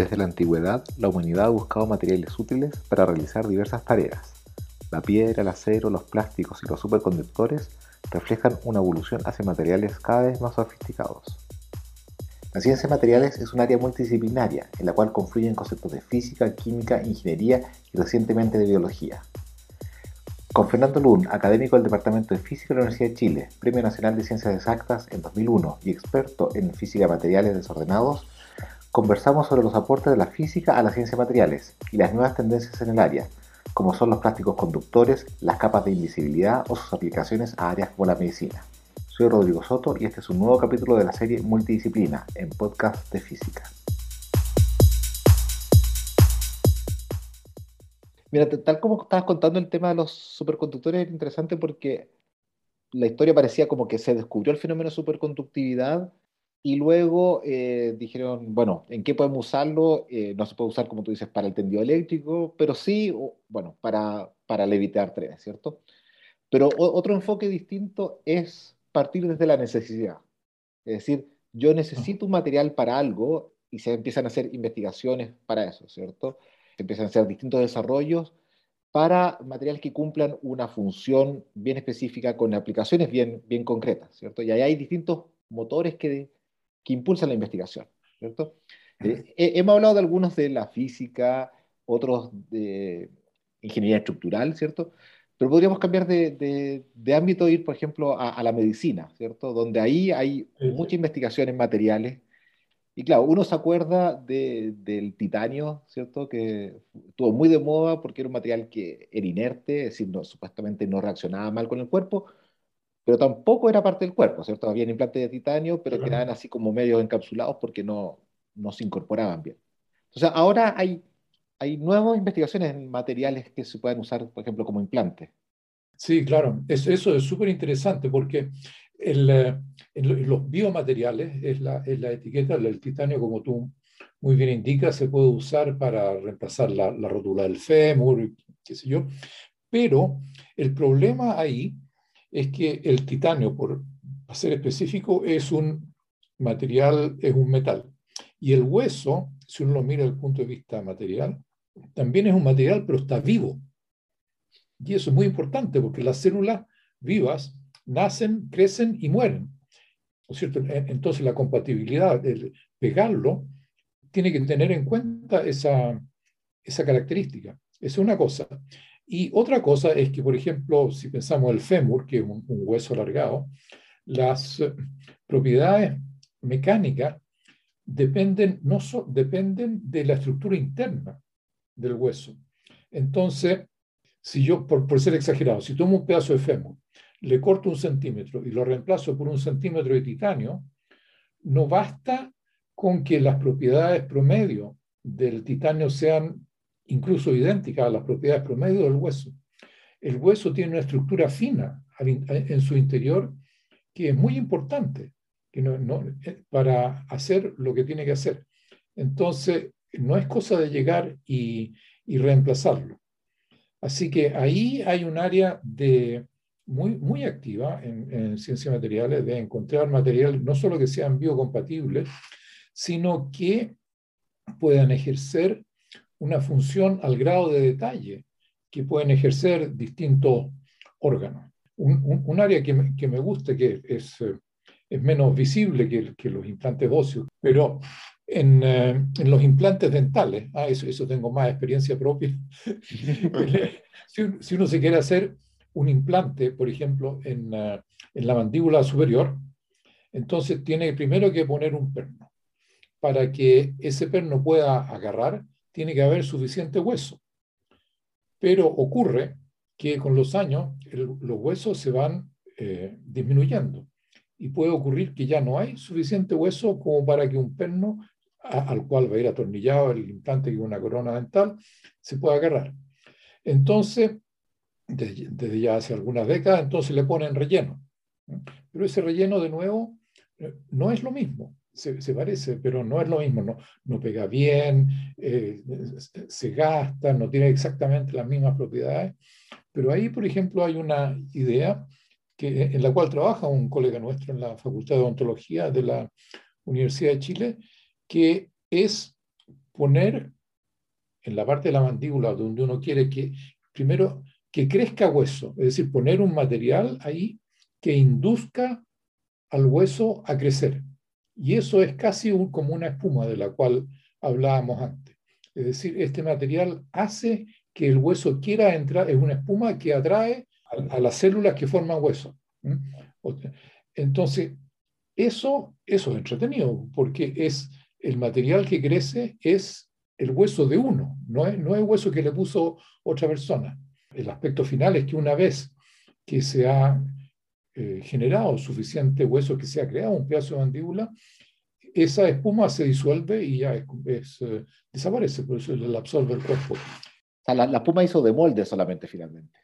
Desde la antigüedad, la humanidad ha buscado materiales útiles para realizar diversas tareas. La piedra, el acero, los plásticos y los superconductores reflejan una evolución hacia materiales cada vez más sofisticados. La ciencia de materiales es un área multidisciplinaria en la cual confluyen conceptos de física, química, ingeniería y recientemente de biología. Con Fernando Lund, académico del Departamento de Física de la Universidad de Chile, Premio Nacional de Ciencias Exactas en 2001 y experto en física de materiales desordenados, conversamos sobre los aportes de la física a la ciencia de materiales y las nuevas tendencias en el área, como son los plásticos conductores, las capas de invisibilidad o sus aplicaciones a áreas como la medicina. Soy Rodrigo Soto y este es un nuevo capítulo de la serie Multidisciplina en Podcast de Física. Mira, tal como estabas contando el tema de los superconductores, es interesante porque la historia parecía como que se descubrió el fenómeno de superconductividad y luego eh, dijeron, bueno, ¿en qué podemos usarlo? Eh, no se puede usar, como tú dices, para el tendido eléctrico, pero sí, bueno, para, para levitar trenes, ¿cierto? Pero otro enfoque distinto es partir desde la necesidad. Es decir, yo necesito un material para algo y se empiezan a hacer investigaciones para eso, ¿cierto? Se empiezan a hacer distintos desarrollos para materiales que cumplan una función bien específica con aplicaciones bien, bien concretas, ¿cierto? Y ahí hay distintos motores que, que impulsan la investigación, ¿cierto? Eh, hemos hablado de algunos de la física, otros de ingeniería estructural, ¿cierto? Pero podríamos cambiar de, de, ámbito e ir, por ejemplo, a, la medicina, ¿cierto? Donde ahí hay mucha investigación en materiales. Y claro, uno se acuerda del titanio, ¿cierto? Que estuvo muy de moda porque era un material que era inerte, es decir, no, supuestamente no reaccionaba mal con el cuerpo, pero tampoco era parte del cuerpo, ¿cierto? Había implantes de titanio, pero quedaban así como medio encapsulados porque no, no se incorporaban bien. Entonces, ahora hay hay nuevas investigaciones en materiales que se pueden usar, por ejemplo, como implantes. Sí, claro, eso, es súper interesante porque el, eh, en los biomateriales es la, es la etiqueta del titanio, como tú muy bien indicas, se puede usar para reemplazar la, la rótula del fémur, qué sé yo, pero el problema ahí es que el titanio, por ser específico, es un material, es un metal. Y el hueso, si uno lo mira desde el punto de vista material, también es un material, pero está vivo. Y eso es muy importante porque las células vivas nacen, crecen y mueren. ¿No es cierto? Entonces la compatibilidad, el pegarlo, tiene que tener en cuenta esa, esa característica. Es una cosa. Y otra cosa es que, por ejemplo, si pensamos el fémur, que es un, hueso alargado, las propiedades mecánicas dependen, no dependen de la estructura interna del hueso. Entonces, si yo, por, por ser exagerado, si tomo un pedazo de fémur, le corto un centímetro y lo reemplazo por un centímetro de titanio, no basta con que las propiedades promedio del titanio sean incluso idénticas a las propiedades promedio del hueso. El hueso tiene una estructura fina en su interior que es muy importante eh, para hacer lo que tiene que hacer. Entonces, no es cosa de llegar y, reemplazarlo. Así que ahí hay un área muy activa en, en ciencias materiales de encontrar materiales no solo que sean biocompatibles, sino que puedan ejercer una función al grado de detalle que pueden ejercer distintos órganos. Un, área que me, que me, gusta, que es, es menos visible que, que los implantes óseos, pero en, eh, en, los implantes dentales. Ah, eso, eso tengo más experiencia propia. si, si, uno se quiere hacer un implante, por ejemplo, en, uh, en, la mandíbula superior, entonces tiene primero que poner un perno. Para que ese perno pueda agarrar, tiene que haber suficiente hueso. Pero ocurre que con los años los huesos se van eh, disminuyendo y puede ocurrir que ya no hay suficiente hueso como para que un perno al cual va a ir atornillado el implante con una corona dental, se puede agarrar. Entonces, desde, ya hace algunas décadas, entonces le ponen relleno. Pero ese relleno, de nuevo, eh, no es lo mismo. Se, parece, pero no es lo mismo. No, no pega bien, eh, se gasta, no tiene exactamente las mismas propiedades. Pero ahí, por ejemplo, hay una idea que, en la cual trabaja un colega nuestro en la Facultad de Odontología de la Universidad de Chile, que es poner en la parte de la mandíbula donde uno quiere que, primero, que crezca hueso, es decir, poner un material ahí que induzca al hueso a crecer. Y eso es casi como una espuma de la cual hablábamos antes. Es decir, este material hace que el hueso quiera entrar, es una espuma que atrae a, las células que forman hueso. Entonces, eso, eso es entretenido, porque es el material que crece es el hueso de uno, no es, no es hueso que le puso otra persona. El aspecto final es que una vez que se ha eh, generado suficiente hueso, que se ha creado un pedazo de mandíbula, esa espuma se disuelve y ya es, eh, desaparece, por eso la absorbe el cuerpo. la, la, espuma hizo de molde solamente finalmente.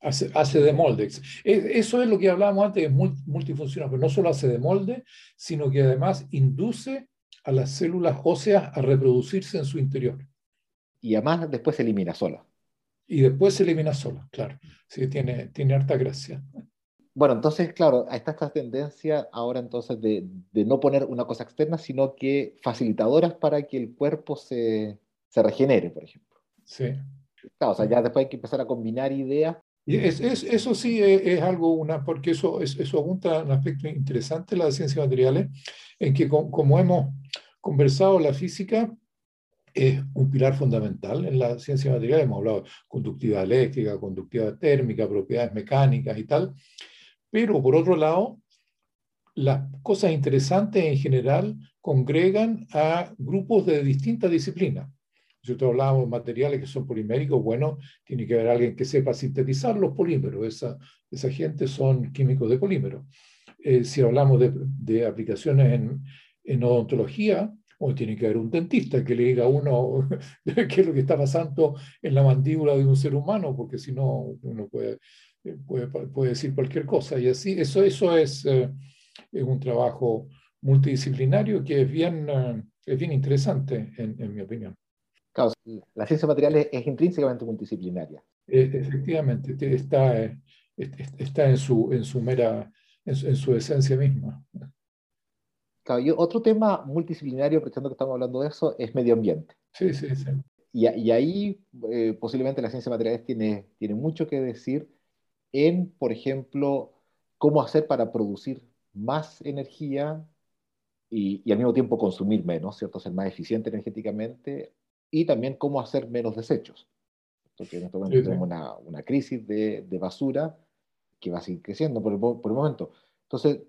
Hace, hace de molde. Eso es lo que hablábamos antes, es multifuncional, pero no solo hace de molde, sino que además induce a las células óseas a reproducirse en su interior. Y además después se elimina sola. Y después se elimina sola, claro. Sí, tiene, tiene harta gracia. Bueno, entonces, claro, está esta tendencia ahora entonces de, de, no poner una cosa externa, sino que facilitadoras para que el cuerpo se, se regenere, por ejemplo. Sí. Claro, o sea, ya después hay que empezar a combinar ideas. Y es, es, eso sí es, es, algo, una, porque eso, eso apunta un aspecto interesante de las ciencias materiales, en que como hemos conversado, la física es un pilar fundamental en la ciencia material. Hemos hablado de conductividad eléctrica, conductividad térmica, propiedades mecánicas y tal. Pero por otro lado, las cosas interesantes en general congregan a grupos de distintas disciplinas. Si nosotros hablamos de materiales que son poliméricos, bueno, tiene que haber alguien que sepa sintetizar los polímeros. Esa, esa gente son químicos de polímeros. Eh, si hablamos de, aplicaciones en, en odontología, o tiene que haber un dentista que le diga a uno qué es lo que está pasando en la mandíbula de un ser humano, porque si no, uno puede, puede, puede, decir cualquier cosa. Y así, eso, eso es, eh, es un trabajo multidisciplinario que es bien, eh, es bien interesante, en, en, mi opinión. Claro, la ciencia material es, es intrínsecamente multidisciplinaria. E, efectivamente, está, eh, está en, su, en su mera, en su, en su esencia misma. Claro, otro tema multidisciplinario, aprovechando que estamos hablando de eso, es medio ambiente. Sí, sí, sí. Y, y ahí eh, posiblemente la ciencia de materiales tiene, tiene mucho que decir en, por ejemplo, cómo hacer para producir más energía y, y, al mismo tiempo consumir menos, ¿cierto? Ser más eficiente energéticamente y también cómo hacer menos desechos. Porque en este momento sí, tenemos sí. Una, una, crisis de, de, basura que va a seguir creciendo por el, por el momento. Entonces,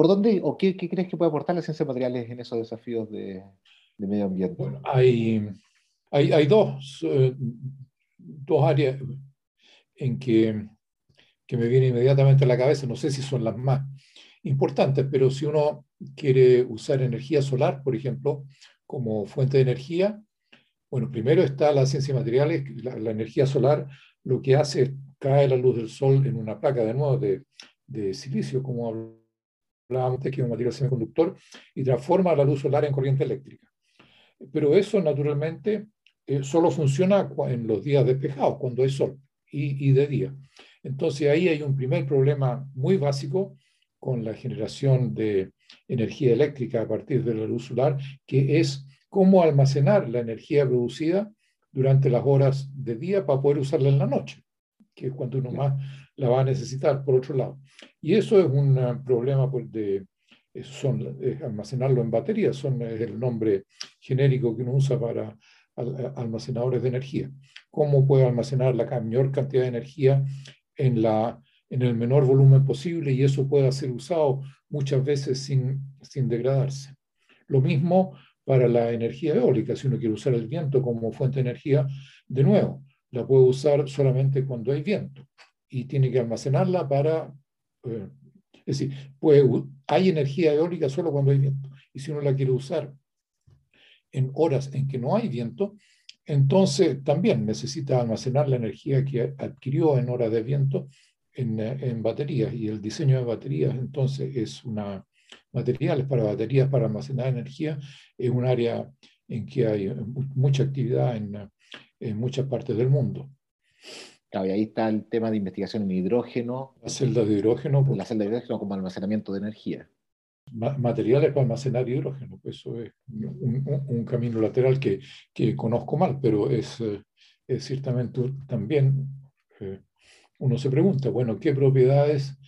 ¿Por dónde o qué, qué, crees que puede aportar la ciencia de materiales en esos desafíos de, de medio ambiente? Bueno, hay, hay, hay dos, eh, dos áreas en que, que me viene inmediatamente a la cabeza, no sé si son las más importantes, pero si uno quiere usar energía solar, por ejemplo, como fuente de energía, bueno, primero está la ciencia de materiales, la, la energía solar lo que hace es cae la luz del sol en una placa de nuevo de, de silicio, como hablábamos antes, que es un material semiconductor, y transforma la luz solar en corriente eléctrica. Pero eso, naturalmente, eh, solo funciona en los días despejados, cuando hay sol y, y, de día. Entonces ahí hay un primer problema muy básico con la generación de energía eléctrica a partir de la luz solar, que es cómo almacenar la energía producida durante las horas de día para poder usarla en la noche, que es cuando uno más la va a necesitar, por otro lado. Y eso es un uh, problema pues, de son, es almacenarlo en baterías, son, es el nombre genérico que uno usa para al, almacenadores de energía. ¿Cómo puede almacenar la mayor cantidad de energía en, el menor volumen posible y eso pueda ser usado muchas veces sin, sin degradarse? Lo mismo para la energía eólica, si uno quiere usar el viento como fuente de energía, de nuevo, la puede usar solamente cuando hay viento y tiene que almacenarla para... Eh, es decir, pues, hay energía eólica solo cuando hay viento. Y si uno la quiere usar en horas en que no hay viento, entonces también necesita almacenar la energía que adquirió en horas de viento en, en baterías. Y el diseño de baterías entonces es una... Materiales para baterías para almacenar energía es un área en que hay mucha actividad en, en muchas partes del mundo. Claro, y ahí está el tema de investigación en hidrógeno. La celda de hidrógeno. La celda de hidrógeno como almacenamiento de energía. Materiales para almacenar hidrógeno. Eso es un, camino lateral que, que, conozco mal, pero es, eh, es ciertamente también eh, uno se pregunta, bueno, ¿qué propiedades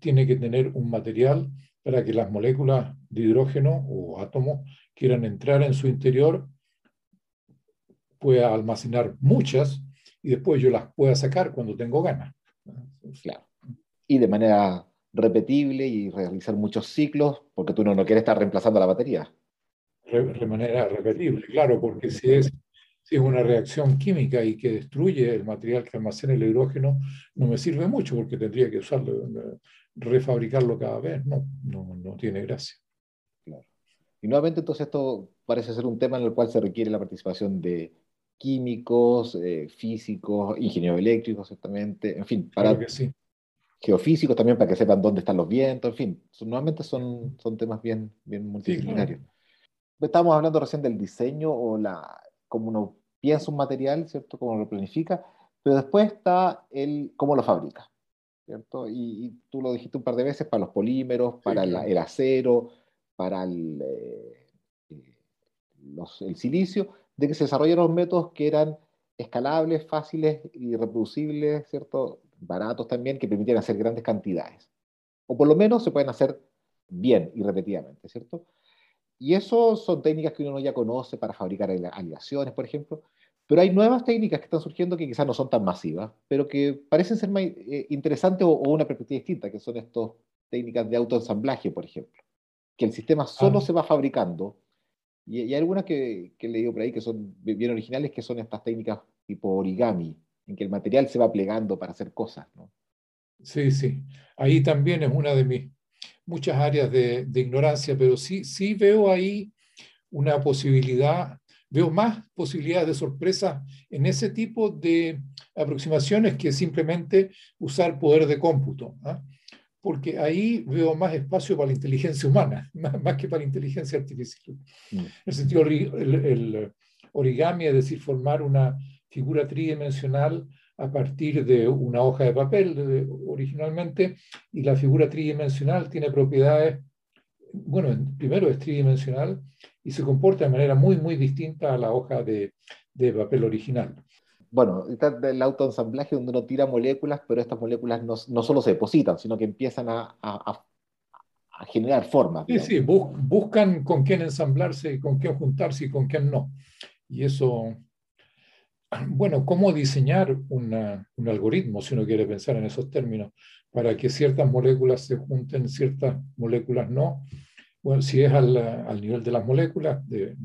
tiene que tener un material para que las moléculas de hidrógeno o átomos quieran entrar en su interior, pueda almacenar muchas y después yo las pueda sacar cuando tengo ganas. Claro. Y de manera repetible y realizar muchos ciclos, porque tú no, no quieres estar reemplazando la batería. De manera repetible, claro, porque si es, si es una reacción química y que destruye el material que almacena el hidrógeno, no me sirve mucho porque tendría que usarlo, refabricarlo cada vez. No, no, no tiene gracia. Claro. Y nuevamente entonces esto parece ser un tema en el cual se requiere la participación de químicos, eh, físicos, ingenieros eléctricos, exactamente, en fin, para que sí. Geofísicos también para que sepan dónde están los vientos, en fin, nuevamente son, son temas bien, bien multidisciplinarios. Estábamos hablando recién del diseño o la, cómo uno piensa un material, ¿cierto? Cómo lo planifica, pero después está el cómo lo fabrica, ¿cierto? Y, tú lo dijiste un par de veces para los polímeros, para el, acero, para el, eh, eh, el silicio, de que se desarrollaron métodos que eran escalables, fáciles y reproducibles, ¿cierto? Baratos también, que permitieran hacer grandes cantidades. O por lo menos se pueden hacer bien y repetidamente, ¿cierto? Y eso son técnicas que uno ya conoce para fabricar aleaciones, por ejemplo, pero hay nuevas técnicas que están surgiendo que quizás no son tan masivas, pero que parecen ser más eh, interesantes o, o, una perspectiva distinta, que son estas técnicas de autoensamblaje, por ejemplo. Que el sistema solo ah. se va fabricando y, hay algunas que, que he leído por ahí que son bien originales, que son estas técnicas tipo origami, en que el material se va plegando para hacer cosas. ¿no? Sí, sí. Ahí también es una de mis muchas áreas de, de, ignorancia, pero sí, sí veo ahí una posibilidad, veo más posibilidades de sorpresa en ese tipo de aproximaciones que simplemente usar poder de cómputo. ¿ah? porque ahí veo más espacio para la inteligencia humana, más, que para la inteligencia artificial. Mm. En el sentido, el, origami, es decir, formar una figura tridimensional a partir de una hoja de papel originalmente, y la figura tridimensional tiene propiedades, bueno, primero es tridimensional y se comporta de manera muy, muy distinta a la hoja de, de papel original bueno, está el autoensamblaje donde uno tira moléculas, pero estas moléculas no, no solo se depositan, sino que empiezan a, a, a generar formas. Sí, sí, buscan con quién ensamblarse, con quién juntarse y con quién no. Y eso, bueno, ¿cómo diseñar una, un algoritmo, si uno quiere pensar en esos términos, para que ciertas moléculas se junten, ciertas moléculas no? Bueno, si es al, al nivel de las moléculas, de,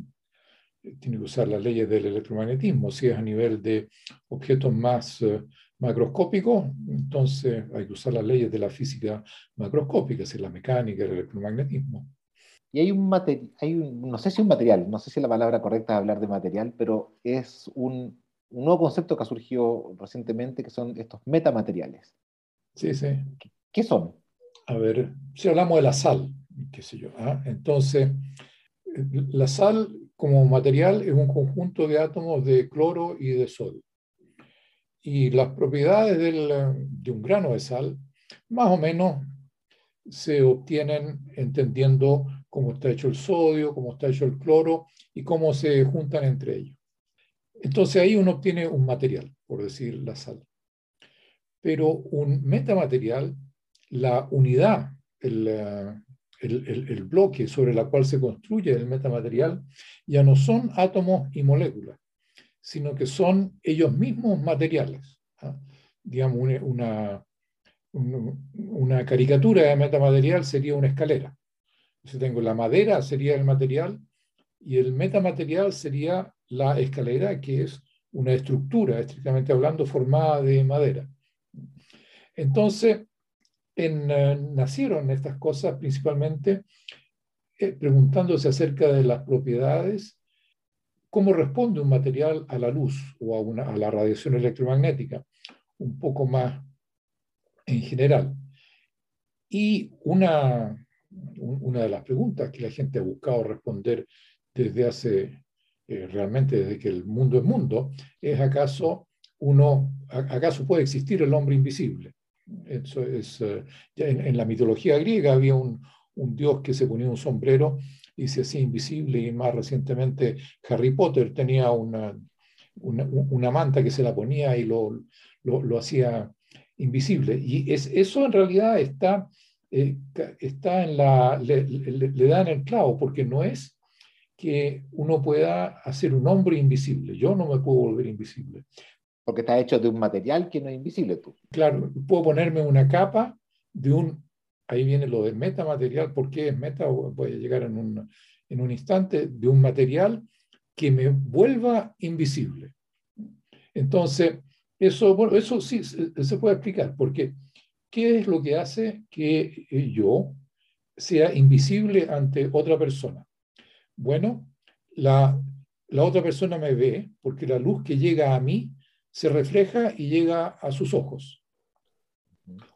tiene que usar las leyes del electromagnetismo. Si es a nivel de objetos más eh, macroscópicos, entonces hay que usar las leyes de la física macroscópica, es la mecánica, el electromagnetismo. Y hay un material, no sé si un material, no sé si la palabra correcta es hablar de material, pero es un, nuevo concepto que ha surgido recientemente, que son estos metamateriales. Sí, sí. ¿Qué, son? A ver, si hablamos de la sal, qué sé yo, ¿ah? entonces, la sal como material es un conjunto de átomos de cloro y de sodio. Y las propiedades de un grano de sal, más o menos, se obtienen entendiendo cómo está hecho el sodio, cómo está hecho el cloro y cómo se juntan entre ellos. Entonces ahí uno obtiene un material, por decir la sal. Pero un metamaterial, la unidad, el, el, bloque sobre el cual se construye el metamaterial, ya no son átomos y moléculas, sino que son ellos mismos materiales. ¿ah? Digamos, una, una, caricatura de metamaterial sería una escalera. Si tengo la madera sería el material y el metamaterial sería la escalera, que es una estructura, estrictamente hablando, formada de madera. Entonces, eh, nacieron estas cosas principalmente eh, preguntándose acerca de las propiedades, cómo responde un material a la luz o a, a la radiación electromagnética, un poco más en general. Y una, una de las preguntas que la gente ha buscado responder desde hace, eh, realmente desde que el mundo es mundo, es acaso uno, acaso puede existir el hombre invisible. Eso es, eh, en, la mitología griega había un, un dios que se ponía un sombrero y se hacía invisible y más recientemente Harry Potter tenía una, una, manta que se la ponía y lo, lo, hacía invisible. Y es, eso en realidad está, eh, está en la, le, le, da en el clavo, porque no es que uno pueda hacer un hombre invisible. Yo no me puedo volver invisible. Porque está hecho de un material que no es invisible tú. Claro, puedo ponerme una capa de un ahí viene lo del metamaterial, ¿por qué es meta? Voy a llegar en un, en un instante, de un material que me vuelva invisible. Entonces, eso, bueno, eso sí se puede explicar, porque ¿qué es lo que hace que yo sea invisible ante otra persona? Bueno, la, otra persona me ve porque la luz que llega a mí se refleja y llega a sus ojos.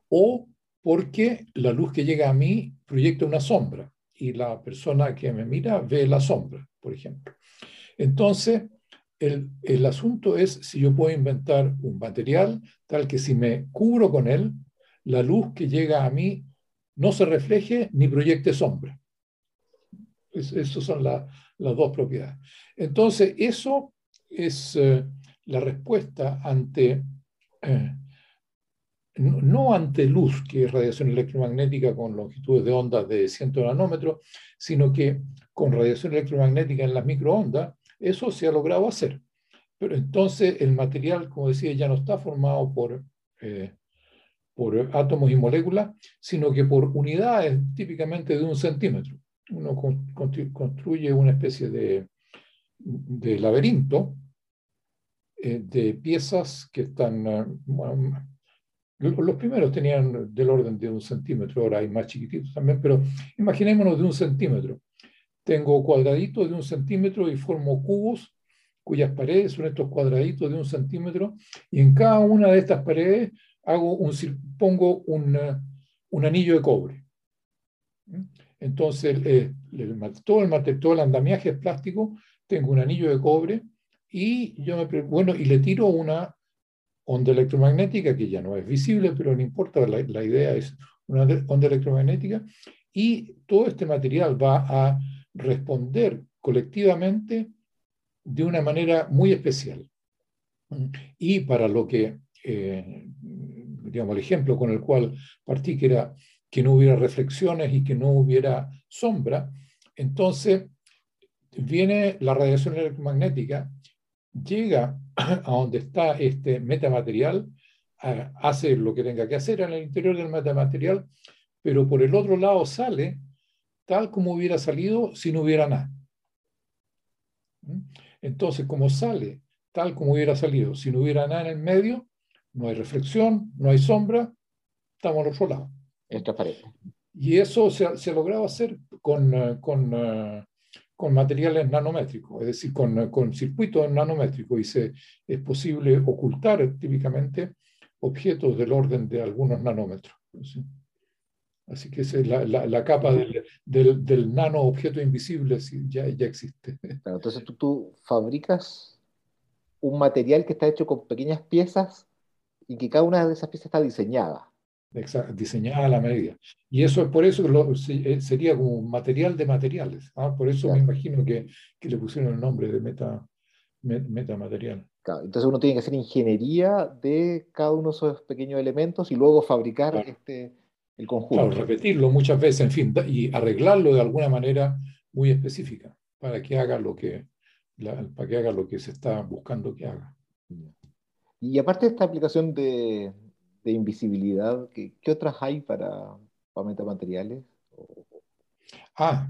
O porque la luz que llega a mí proyecta una sombra y la persona que me mira ve la sombra, por ejemplo. Entonces, el, el, asunto es si yo puedo inventar un material tal que si me cubro con él, la luz que llega a mí no se refleje ni proyecte sombra. Esas son las dos propiedades. Entonces, eso es eh, la respuesta ante eh, no ante luz, que es radiación electromagnética con longitudes de onda de 100 nanómetros, sino que con radiación electromagnética en las microondas, eso se ha logrado hacer. Pero entonces el material, como decía, ya no está formado por, eh, por átomos y moléculas, sino que por unidades típicamente de un centímetro. Uno construye una especie de, laberinto eh, de piezas que están eh, los primeros tenían del orden de un centímetro, ahora hay más chiquititos también, pero imaginémonos de un centímetro. Tengo cuadraditos de un centímetro y formo cubos cuyas paredes son estos cuadraditos de un centímetro y en cada una de estas paredes hago un, pongo un, un anillo de cobre. Entonces, eh, todo, el, todo el andamiaje es plástico, tengo un anillo de cobre y yo bueno, y le tiro una onda electromagnética que ya no es visible, pero no importa, la, la idea es una onda electromagnética y todo este material va a responder colectivamente de una manera muy especial. Y para lo que, eh, digamos, el ejemplo con el cual partí, que era que no hubiera reflexiones y que no hubiera sombra, entonces viene la radiación electromagnética llega a donde está este metamaterial, hace lo que tenga que hacer en el interior del metamaterial, pero por el otro lado sale tal como hubiera salido si no hubiera nada. ¿Mm? Entonces, como sale tal como hubiera salido si no hubiera nada en el medio, no hay reflexión, no hay sombra, estamos al otro lado. Es transparente. Y eso se, se ha logrado hacer con, eh, con uh, con materiales nanométricos, es decir, con, con circuitos nanométricos, y se, es posible ocultar típicamente objetos del orden de algunos nanómetros. Así que esa es la, la, capa del, del, del, nano objeto invisible ya, ya existe. entonces tú, tú fabricas un material que está hecho con pequeñas piezas y que cada una de esas piezas está diseñada diseñada a la medida. Y eso es por eso que eh, sería como un material de materiales. ¿ah? Por eso me imagino que, que, le pusieron el nombre de meta, metamaterial. Claro, entonces uno tiene que hacer ingeniería de cada uno de esos pequeños elementos y luego fabricar este, el conjunto. Claro, repetirlo muchas veces, en fin, y arreglarlo de alguna manera muy específica para que haga lo que, para que haga lo que se está buscando que haga. Y aparte de esta aplicación de, de invisibilidad, ¿qué, qué otras hay para, para metamateriales? Ah,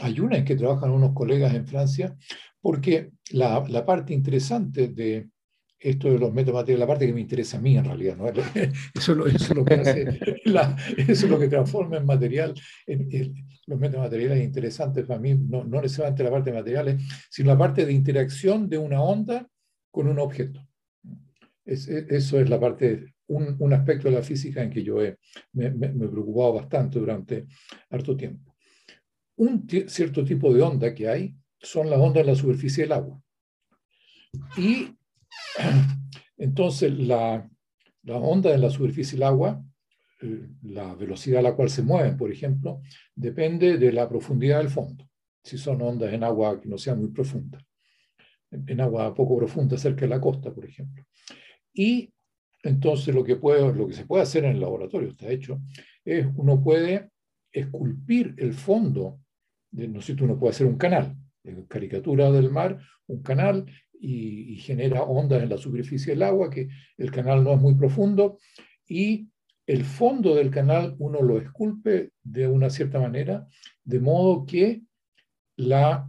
hay una en que trabajan unos colegas en Francia, porque la, la, parte interesante de esto de los metamateriales, la parte que me interesa a mí en realidad, ¿no? eso, eso, es lo que hace, la, eso es lo que transforma en material, en, los metamateriales interesantes para mí, no, no necesariamente la parte de materiales, sino la parte de interacción de una onda con un objeto. Es, eso es la parte un, aspecto de la física en que yo he, me, he preocupado bastante durante harto tiempo. Un cierto tipo de onda que hay son las ondas en la superficie del agua. Y entonces la, la onda en la superficie del agua la velocidad a la cual se mueven, por ejemplo, depende de la profundidad del fondo, si son ondas en agua que no sean muy profundas, en agua poco profunda cerca de la costa, por ejemplo. Y entonces lo que, se puede hacer en el laboratorio, está hecho, es uno puede esculpir el fondo, no sé, uno puede hacer un canal, caricatura del mar, un canal, y, y, genera ondas en la superficie del agua, que el canal no es muy profundo, y el fondo del canal uno lo esculpe de una cierta manera, de modo que la,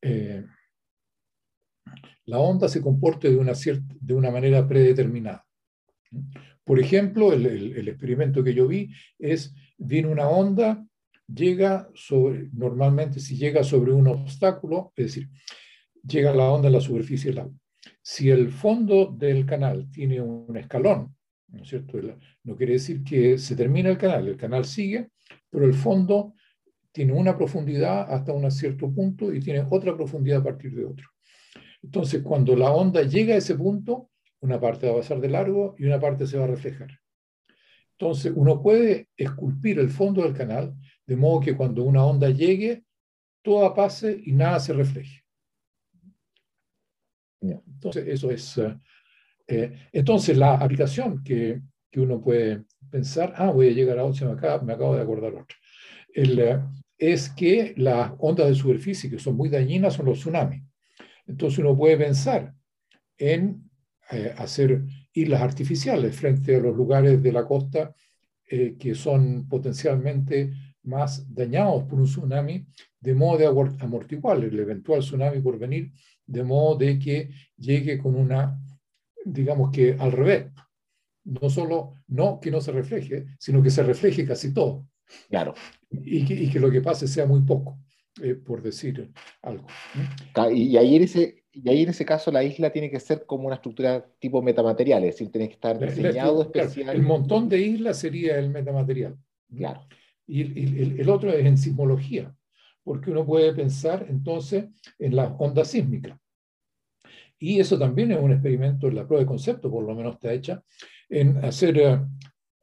eh, la onda se comporte de una, cierta, de una manera predeterminada. Por ejemplo, el, experimento que yo vi es, viene una onda, llega sobre, normalmente si llega sobre un obstáculo, es decir, llega la onda a la superficie del agua. Si el fondo del canal tiene un escalón, ¿no es cierto? No quiere decir que se termina el canal, el canal sigue, pero el fondo tiene una profundidad hasta un cierto punto y tiene otra profundidad a partir de otro. Entonces, cuando la onda llega a ese punto, una parte va a pasar de largo y una parte se va a reflejar. Entonces, uno puede esculpir el fondo del canal de modo que cuando una onda llegue, toda pase y nada se refleje. Entonces, eso es eh, eh, entonces, la aplicación que, que, uno puede pensar, ah, voy a llegar a otra, me acabo, me acabo de acordar otra, el, eh, es que las ondas de superficie que son muy dañinas son los tsunamis. Entonces uno puede pensar en eh, hacer islas artificiales frente a los lugares de la costa que son potencialmente más dañados por un tsunami, de modo de amortiguar el eventual tsunami por venir, de modo de que llegue con una digamos que al revés, no solo no que no se refleje, sino que se refleje casi todo. Claro. Y que, y que lo que pase sea muy poco, eh, por decir algo. Y ahí, en ese, y ahí en ese caso la isla tiene que ser como una estructura tipo metamaterial, es decir, tiene que estar diseñado especial. el montón de islas sería el metamaterial. Claro. Y el, el, otro es en sismología, porque uno puede pensar entonces en las ondas sísmicas. Y eso también es un experimento, en la prueba de concepto por lo menos está hecha, en hacer eh,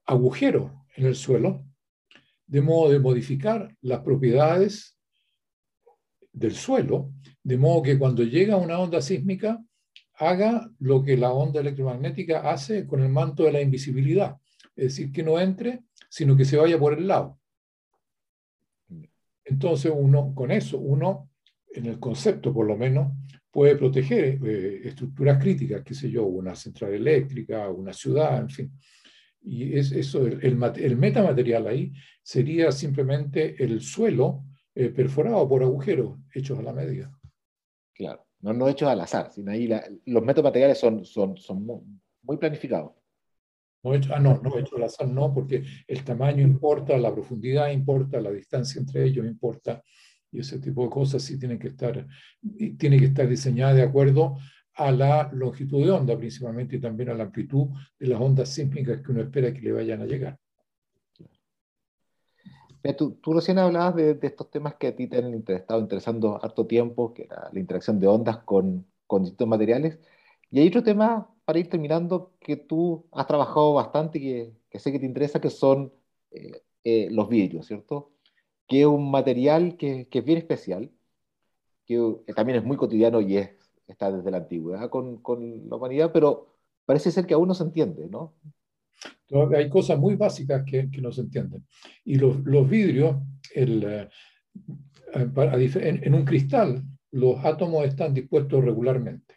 agujeros en el suelo, de modo de modificar las propiedades del suelo, de modo que cuando llega una onda sísmica, haga lo que la onda electromagnética hace con el manto de la invisibilidad, es decir, que no entre, sino que se vaya por el lado. Entonces uno, con eso, uno, en el concepto por lo menos, puede proteger eh, estructuras críticas, qué sé yo, una central eléctrica, una ciudad, en fin. Y es, eso, el, el, metamaterial ahí sería simplemente el suelo eh, perforado por agujeros hechos a la medida. Claro, no, no hechos al azar, sino ahí los metamateriales son, son, son muy, planificados. No ah, no, no hechos al azar, no, porque el tamaño importa, la profundidad importa, la distancia entre ellos importa, y ese tipo de cosas sí tienen que estar, tiene que estar diseñada de acuerdo a la longitud de onda principalmente y también a la amplitud de las ondas sísmicas que uno espera que le vayan a llegar. Tú, tú recién hablabas de, de, estos temas que a ti te han estado interesando harto tiempo, que era la interacción de ondas con, con distintos materiales. Y hay otro tema, para ir terminando, que tú has trabajado bastante y que, que sé que te interesa, que son eh, eh, los vidrios, ¿cierto? que es un material que, que es bien especial, que también es muy cotidiano y es, está desde la antigüedad con, con la humanidad, pero parece ser que aún no se entiende, ¿no? Hay cosas muy básicas que, que no se entienden. Y los, los vidrios, el, eh, en, en, un cristal, los átomos están dispuestos regularmente.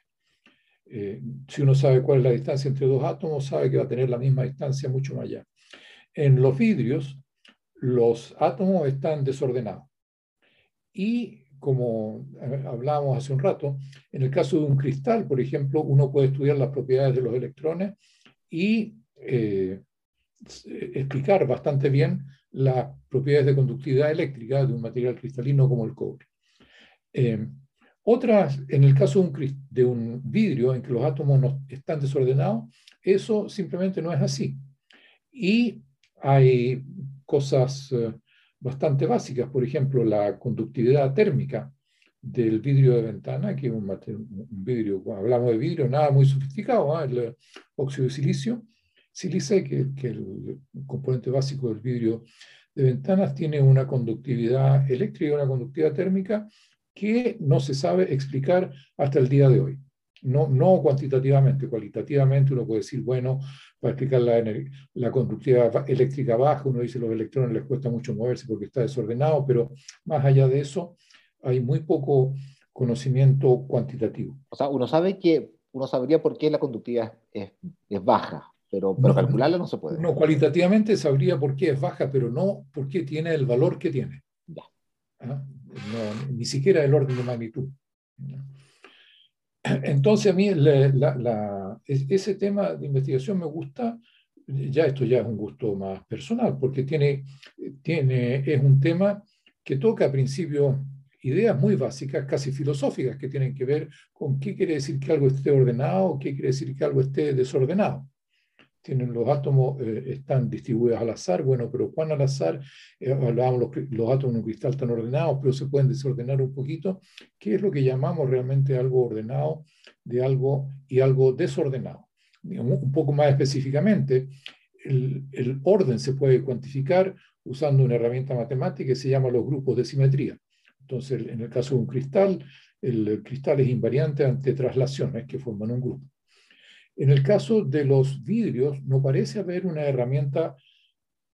Eh, si uno sabe cuál es la distancia entre dos átomos, sabe que va a tener la misma distancia mucho más allá. En los vidrios, los átomos están desordenados. Y como eh, hablábamos hace un rato, en el caso de un cristal, por ejemplo, uno puede estudiar las propiedades de los electrones y eh, explicar bastante bien las propiedades de conductividad eléctrica de un material cristalino como el cobre. Eh, otras, en el caso de un, de un, vidrio en que los átomos no están desordenados, eso simplemente no es así. Y hay cosas eh, bastante básicas, por ejemplo, la conductividad térmica del vidrio de ventana, que es un, vidrio, cuando hablamos de vidrio, nada muy sofisticado, ¿eh? el óxido de silicio, sílice, que, que el componente básico del vidrio de ventanas, tiene una conductividad eléctrica y una conductividad térmica que no se sabe explicar hasta el día de hoy. No, no cuantitativamente, cualitativamente uno puede decir, bueno, para explicar la, la conductividad eléctrica baja, uno dice los electrones les cuesta mucho moverse porque está desordenado, pero más allá de eso hay muy poco conocimiento cuantitativo. O sea, uno sabe que, uno sabría por qué la conductividad es, es baja, pero, pero calcularla no se puede. No, cualitativamente sabría por qué es baja, pero no por qué tiene el valor que tiene. Ya. ¿Ah? No, ni siquiera el orden de magnitud. Entonces a mí ese tema de investigación me gusta, ya esto ya es un gusto más personal, porque tiene, tiene, es un tema que toca a principio ideas muy básicas, casi filosóficas, que tienen que ver con qué quiere decir que algo esté ordenado, qué quiere decir que algo esté desordenado tienen los átomos, eh, están distribuidos al azar, bueno, pero ¿cuán al azar? Eh, hablábamos, los, los, átomos en un cristal están ordenados, pero se pueden desordenar un poquito. ¿Qué es lo que llamamos realmente algo ordenado de algo y algo desordenado? un poco más específicamente, el, orden se puede cuantificar usando una herramienta matemática que se llama los grupos de simetría. Entonces, en el caso de un cristal, el cristal es invariante ante traslaciones que forman un grupo. En el caso de los vidrios, no parece haber una herramienta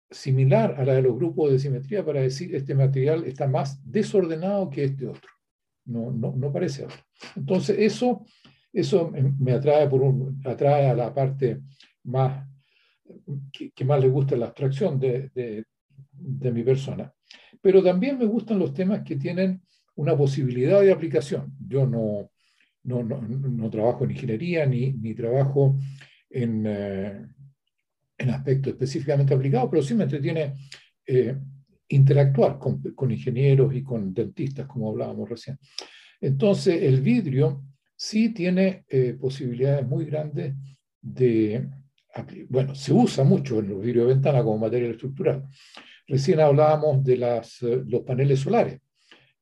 similar a la de los grupos de simetría para decir este material está más desordenado que este otro. No, no, no parece haber. Entonces, eso, eso me atrae, por atrae a la parte más que, más le gusta la abstracción de, de mi persona. Pero también me gustan los temas que tienen una posibilidad de aplicación. Yo no, no, no, trabajo en ingeniería ni, ni trabajo en, eh, en aspectos específicamente aplicados, pero sí me entretiene eh, interactuar con, con, ingenieros y con dentistas, como hablábamos recién. Entonces, el vidrio sí tiene eh, posibilidades muy grandes de... Bueno, se usa mucho en los vidrios de ventana como material estructural. Recién hablábamos de las, los paneles solares.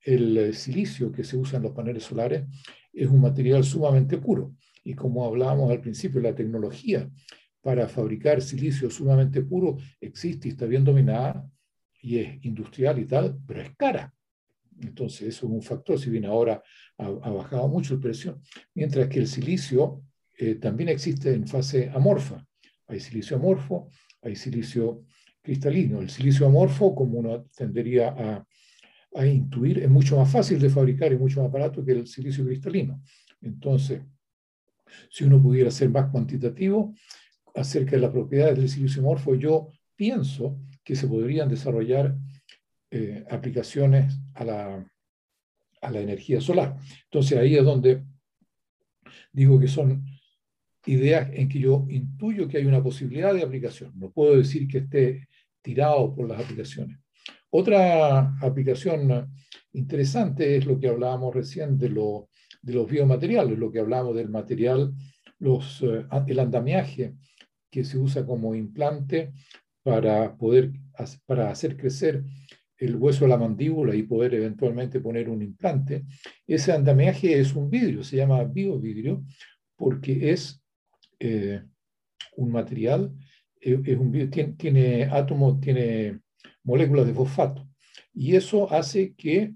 El silicio que se usa en los paneles solares es un material sumamente puro. Y como hablábamos al principio, la tecnología para fabricar silicio sumamente puro existe y está bien dominada y es industrial y tal, pero es cara. Entonces, eso es un factor, si bien ahora ha, bajado mucho el precio, mientras que el silicio eh, también existe en fase amorfa. Hay silicio amorfo, hay silicio cristalino. El silicio amorfo, como uno tendería a a intuir, es mucho más fácil de fabricar y mucho más barato que el silicio cristalino. Entonces, si uno pudiera ser más cuantitativo acerca de las propiedades del silicio morfo, yo pienso que se podrían desarrollar eh, aplicaciones a la, a la energía solar. Entonces ahí es donde digo que son ideas en que yo intuyo que hay una posibilidad de aplicación. No puedo decir que esté tirado por las aplicaciones. Otra aplicación interesante es lo que hablábamos recién de, lo, de los biomateriales, lo que hablábamos del material, los, eh, el andamiaje que se usa como implante para poder para hacer crecer el hueso de la mandíbula y poder eventualmente poner un implante. Ese andamiaje es un vidrio, se llama biovidrio, porque es eh, un material, eh, es un, tiene, tiene átomos, tiene moléculas de fosfato. Y eso hace que,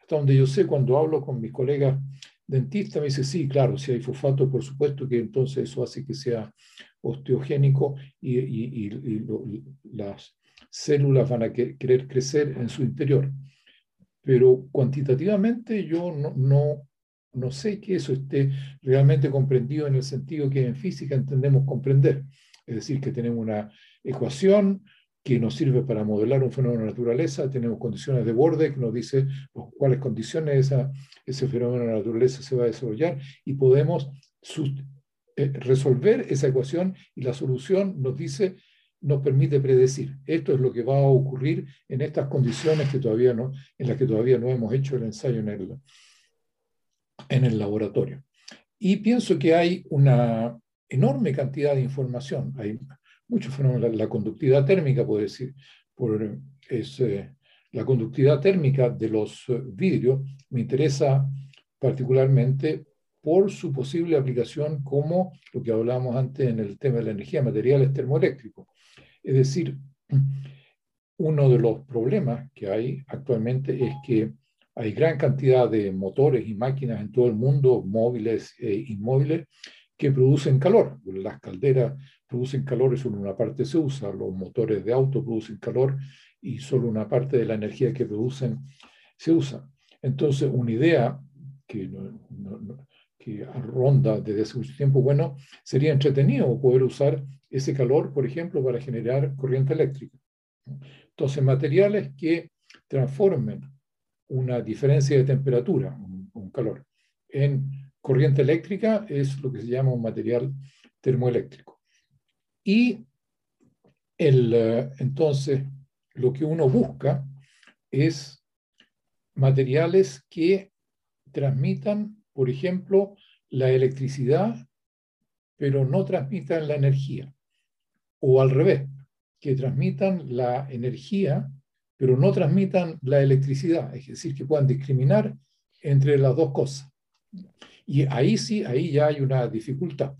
hasta donde yo sé, cuando hablo con mis colegas dentistas, me dice, sí, claro, si hay fosfato, por supuesto que entonces eso hace que sea osteogénico y, las células van a querer crecer en su interior. Pero cuantitativamente yo no, no, no sé que eso esté realmente comprendido en el sentido que en física entendemos comprender. Es decir, que tenemos una ecuación que nos sirve para modelar un fenómeno de naturaleza. Tenemos condiciones de borde que nos dice por cuáles condiciones esa, ese fenómeno de naturaleza se va a desarrollar y podemos eh, resolver esa ecuación y la solución nos dice, nos permite predecir. Esto es lo que va a ocurrir en estas condiciones que todavía no, en las que todavía no hemos hecho el ensayo en el, en el laboratorio. Y pienso que hay una enorme cantidad de información. Hay muchos fenómenos. La, conductividad térmica, puede decir, por, es, eh, la conductividad térmica de los eh, vidrios me interesa particularmente por su posible aplicación como lo que hablábamos antes en el tema de la energía, materiales termoeléctricos. Es decir, uno de los problemas que hay actualmente es que hay gran cantidad de motores y máquinas en todo el mundo, móviles e inmóviles, que producen calor. Las calderas producen calor y solo una parte se usa, los motores de auto producen calor y solo una parte de la energía que producen se usa. Entonces, una idea que, que ronda desde hace mucho tiempo, bueno, sería entretenido poder usar ese calor, por ejemplo, para generar corriente eléctrica. Entonces, materiales que transformen una diferencia de temperatura, un, calor, en corriente eléctrica es lo que se llama un material termoeléctrico. Y el, eh, entonces lo que uno busca es materiales que transmitan, por ejemplo, la electricidad, pero no transmitan la energía. O al revés, que transmitan la energía, pero no transmitan la electricidad, es decir, que puedan discriminar entre las dos cosas. Y ahí sí, ahí ya hay una dificultad,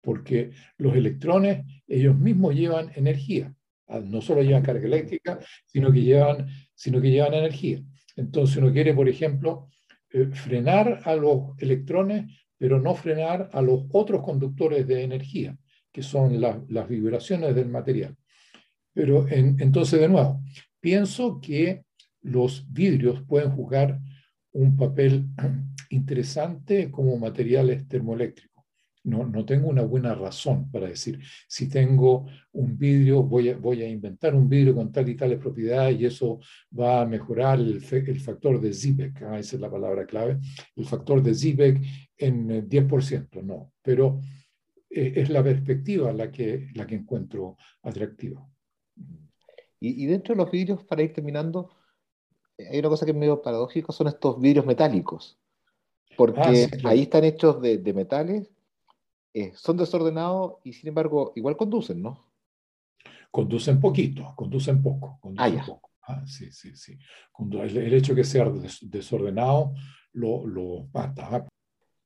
porque los electrones, ellos mismos llevan energía. Ah, no solo llevan carga eléctrica, sino que llevan, sino que llevan energía. Entonces uno quiere, por ejemplo, eh, frenar a los electrones, pero no frenar a los otros conductores de energía, que son las vibraciones del material. Pero entonces, de nuevo, pienso que los vidrios pueden jugar un papel interesante como materiales termoeléctricos. No, no, tengo una buena razón para decir, si tengo un vidrio, voy a, voy a inventar un vidrio con tal y tales propiedades y eso va a mejorar el, el factor de Zibek, ah, esa es la palabra clave, el factor de Zibek en 10%, eh, no, pero eh, es la perspectiva la que, la que encuentro atractiva. Y, dentro de los vidrios, para ir terminando, hay una cosa que es medio paradójica, son estos vidrios metálicos, porque ah, ahí están hechos de, de metales eh, son desordenados y sin embargo igual conducen, ¿no? Conducen poquito, conducen poco. Conducen ah, poco. Ah, sí, sí, sí. El, hecho de que sea desordenado lo, lo mata.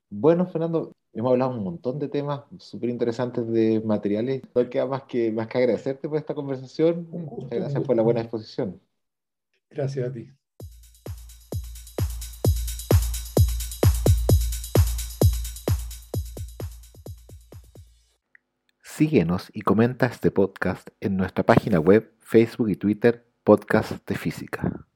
Bueno, Fernando, hemos hablado un montón de temas súper interesantes de materiales. No queda más que, más que agradecerte por esta conversación. Muchas gracias por la buena exposición. Gracias a ti. Síguenos y comenta este podcast en nuestra página web, Facebook y Twitter, Podcast de Física.